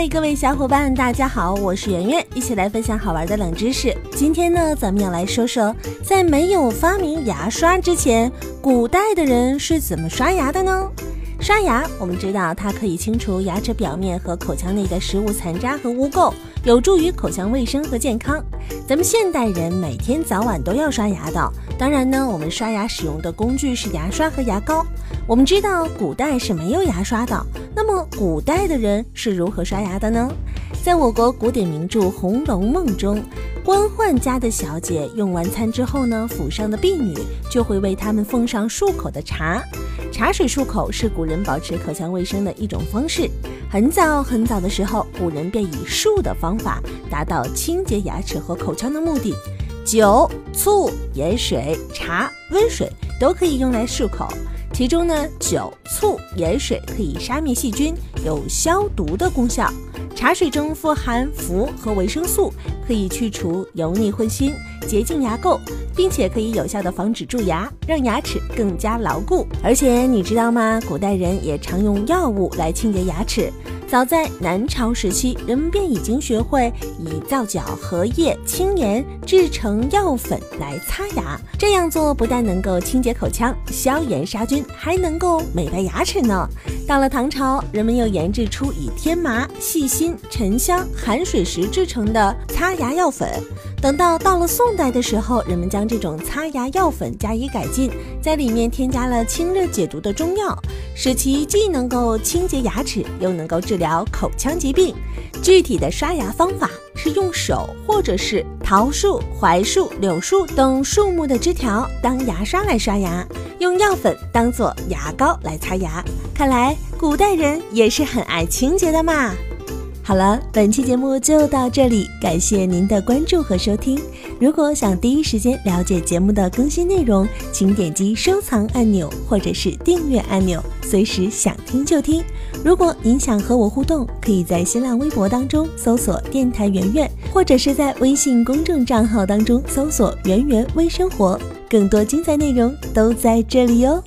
嗨，各位小伙伴，大家好，我是圆圆，一起来分享好玩的冷知识。今天呢，咱们要来说说，在没有发明牙刷之前，古代的人是怎么刷牙的呢？刷牙，我们知道它可以清除牙齿表面和口腔内的食物残渣和污垢，有助于口腔卫生和健康。咱们现代人每天早晚都要刷牙的，当然呢，我们刷牙使用的工具是牙刷和牙膏。我们知道古代是没有牙刷的，那么古代的人是如何刷牙的呢？在我国古典名著《红楼梦》中，官宦家的小姐用完餐之后呢，府上的婢女就会为他们奉上漱口的茶。茶水漱口是古人保持口腔卫生的一种方式。很早很早的时候，古人便以漱的方法达到清洁牙齿和口腔的目的。酒、醋、盐水、茶、温水都可以用来漱口。其中呢，酒、醋、盐水可以杀灭细菌，有消毒的功效。茶水中富含氟和维生素，可以去除油腻荤腥，洁净牙垢，并且可以有效的防止蛀牙，让牙齿更加牢固。而且你知道吗？古代人也常用药物来清洁牙齿。早在南朝时期，人们便已经学会以皂角、荷叶、青盐制成药粉来擦牙。这样做不但能够清洁口腔、消炎杀菌，还能够美白牙齿呢。到了唐朝，人们又研制出以天麻、细辛、沉香、含水石制成的擦牙药粉。等到到了宋代的时候，人们将这种擦牙药粉加以改进，在里面添加了清热解毒的中药，使其既能够清洁牙齿，又能够治疗口腔疾病。具体的刷牙方法是用手或者是桃树、槐树、柳树等树木的枝条当牙刷来刷牙，用药粉当做牙膏来擦牙。看来古代人也是很爱清洁的嘛。好了，本期节目就到这里，感谢您的关注和收听。如果想第一时间了解节目的更新内容，请点击收藏按钮或者是订阅按钮，随时想听就听。如果您想和我互动，可以在新浪微博当中搜索“电台圆圆”，或者是在微信公众账号当中搜索“圆圆微生活”，更多精彩内容都在这里哟。